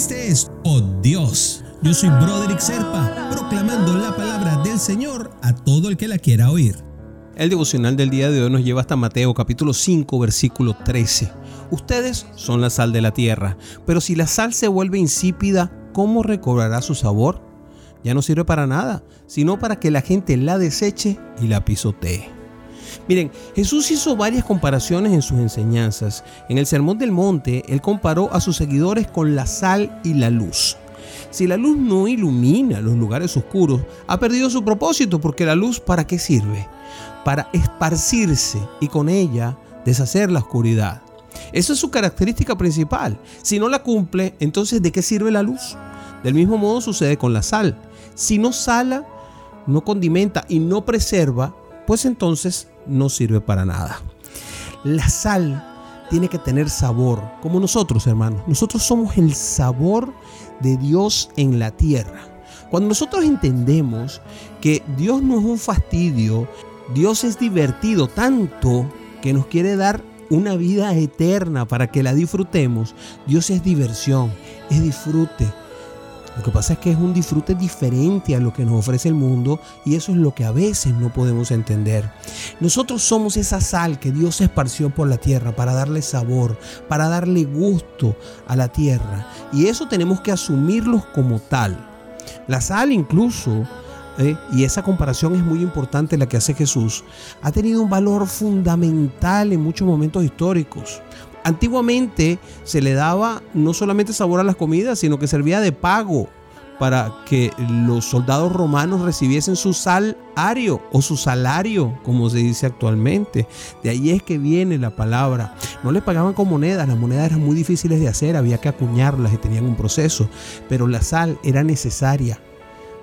Este es Oh Dios. Yo soy Broderick Serpa, proclamando la palabra del Señor a todo el que la quiera oír. El devocional del día de hoy nos lleva hasta Mateo capítulo 5 versículo 13. Ustedes son la sal de la tierra, pero si la sal se vuelve insípida, ¿cómo recobrará su sabor? Ya no sirve para nada, sino para que la gente la deseche y la pisotee. Miren, Jesús hizo varias comparaciones en sus enseñanzas. En el Sermón del Monte, él comparó a sus seguidores con la sal y la luz. Si la luz no ilumina los lugares oscuros, ha perdido su propósito porque la luz ¿para qué sirve? Para esparcirse y con ella deshacer la oscuridad. Esa es su característica principal. Si no la cumple, entonces ¿de qué sirve la luz? Del mismo modo sucede con la sal. Si no sala, no condimenta y no preserva, pues entonces no sirve para nada. La sal tiene que tener sabor, como nosotros, hermanos. Nosotros somos el sabor de Dios en la tierra. Cuando nosotros entendemos que Dios no es un fastidio, Dios es divertido tanto que nos quiere dar una vida eterna para que la disfrutemos. Dios es diversión, es disfrute, lo que pasa es que es un disfrute diferente a lo que nos ofrece el mundo y eso es lo que a veces no podemos entender. Nosotros somos esa sal que Dios esparció por la tierra para darle sabor, para darle gusto a la tierra y eso tenemos que asumirlos como tal. La sal incluso ¿eh? y esa comparación es muy importante la que hace Jesús, ha tenido un valor fundamental en muchos momentos históricos. Antiguamente se le daba no solamente sabor a las comidas, sino que servía de pago para que los soldados romanos recibiesen su salario o su salario, como se dice actualmente. De ahí es que viene la palabra. No le pagaban con monedas, las monedas eran muy difíciles de hacer, había que acuñarlas y tenían un proceso, pero la sal era necesaria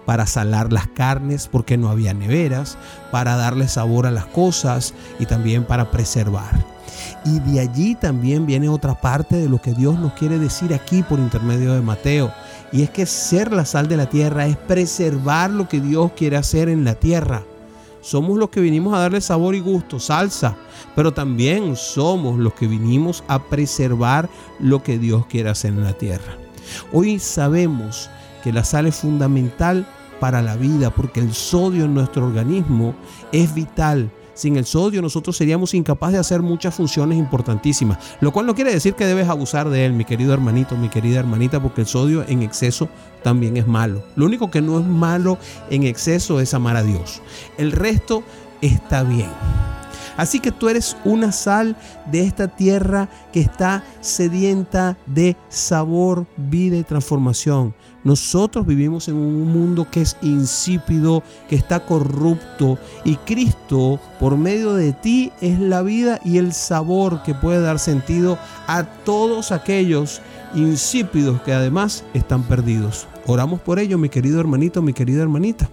para salar las carnes porque no había neveras, para darle sabor a las cosas y también para preservar. Y de allí también viene otra parte de lo que Dios nos quiere decir aquí por intermedio de Mateo. Y es que ser la sal de la tierra es preservar lo que Dios quiere hacer en la tierra. Somos los que vinimos a darle sabor y gusto, salsa, pero también somos los que vinimos a preservar lo que Dios quiere hacer en la tierra. Hoy sabemos que la sal es fundamental para la vida porque el sodio en nuestro organismo es vital sin el sodio nosotros seríamos incapaces de hacer muchas funciones importantísimas, lo cual no quiere decir que debes abusar de él, mi querido hermanito, mi querida hermanita, porque el sodio en exceso también es malo. Lo único que no es malo en exceso es amar a Dios. El resto está bien. Así que tú eres una sal de esta tierra que está sedienta de sabor, vida y transformación. Nosotros vivimos en un mundo que es insípido, que está corrupto y Cristo por medio de ti es la vida y el sabor que puede dar sentido a todos aquellos insípidos que además están perdidos. Oramos por ello, mi querido hermanito, mi querida hermanita.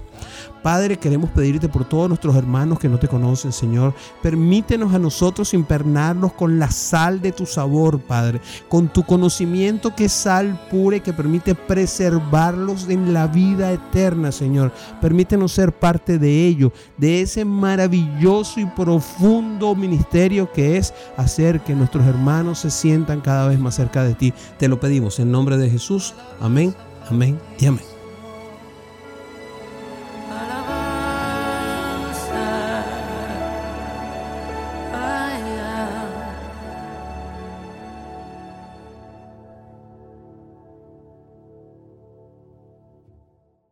Padre, queremos pedirte por todos nuestros hermanos que no te conocen, Señor. Permítenos a nosotros impernarnos con la sal de tu sabor, Padre, con tu conocimiento que es sal pura y que permite preservarlos en la vida eterna, Señor. Permítenos ser parte de ello, de ese maravilloso y profundo ministerio que es hacer que nuestros hermanos se sientan cada vez más cerca de ti. Te lo pedimos en nombre de Jesús. Amén, amén y amén.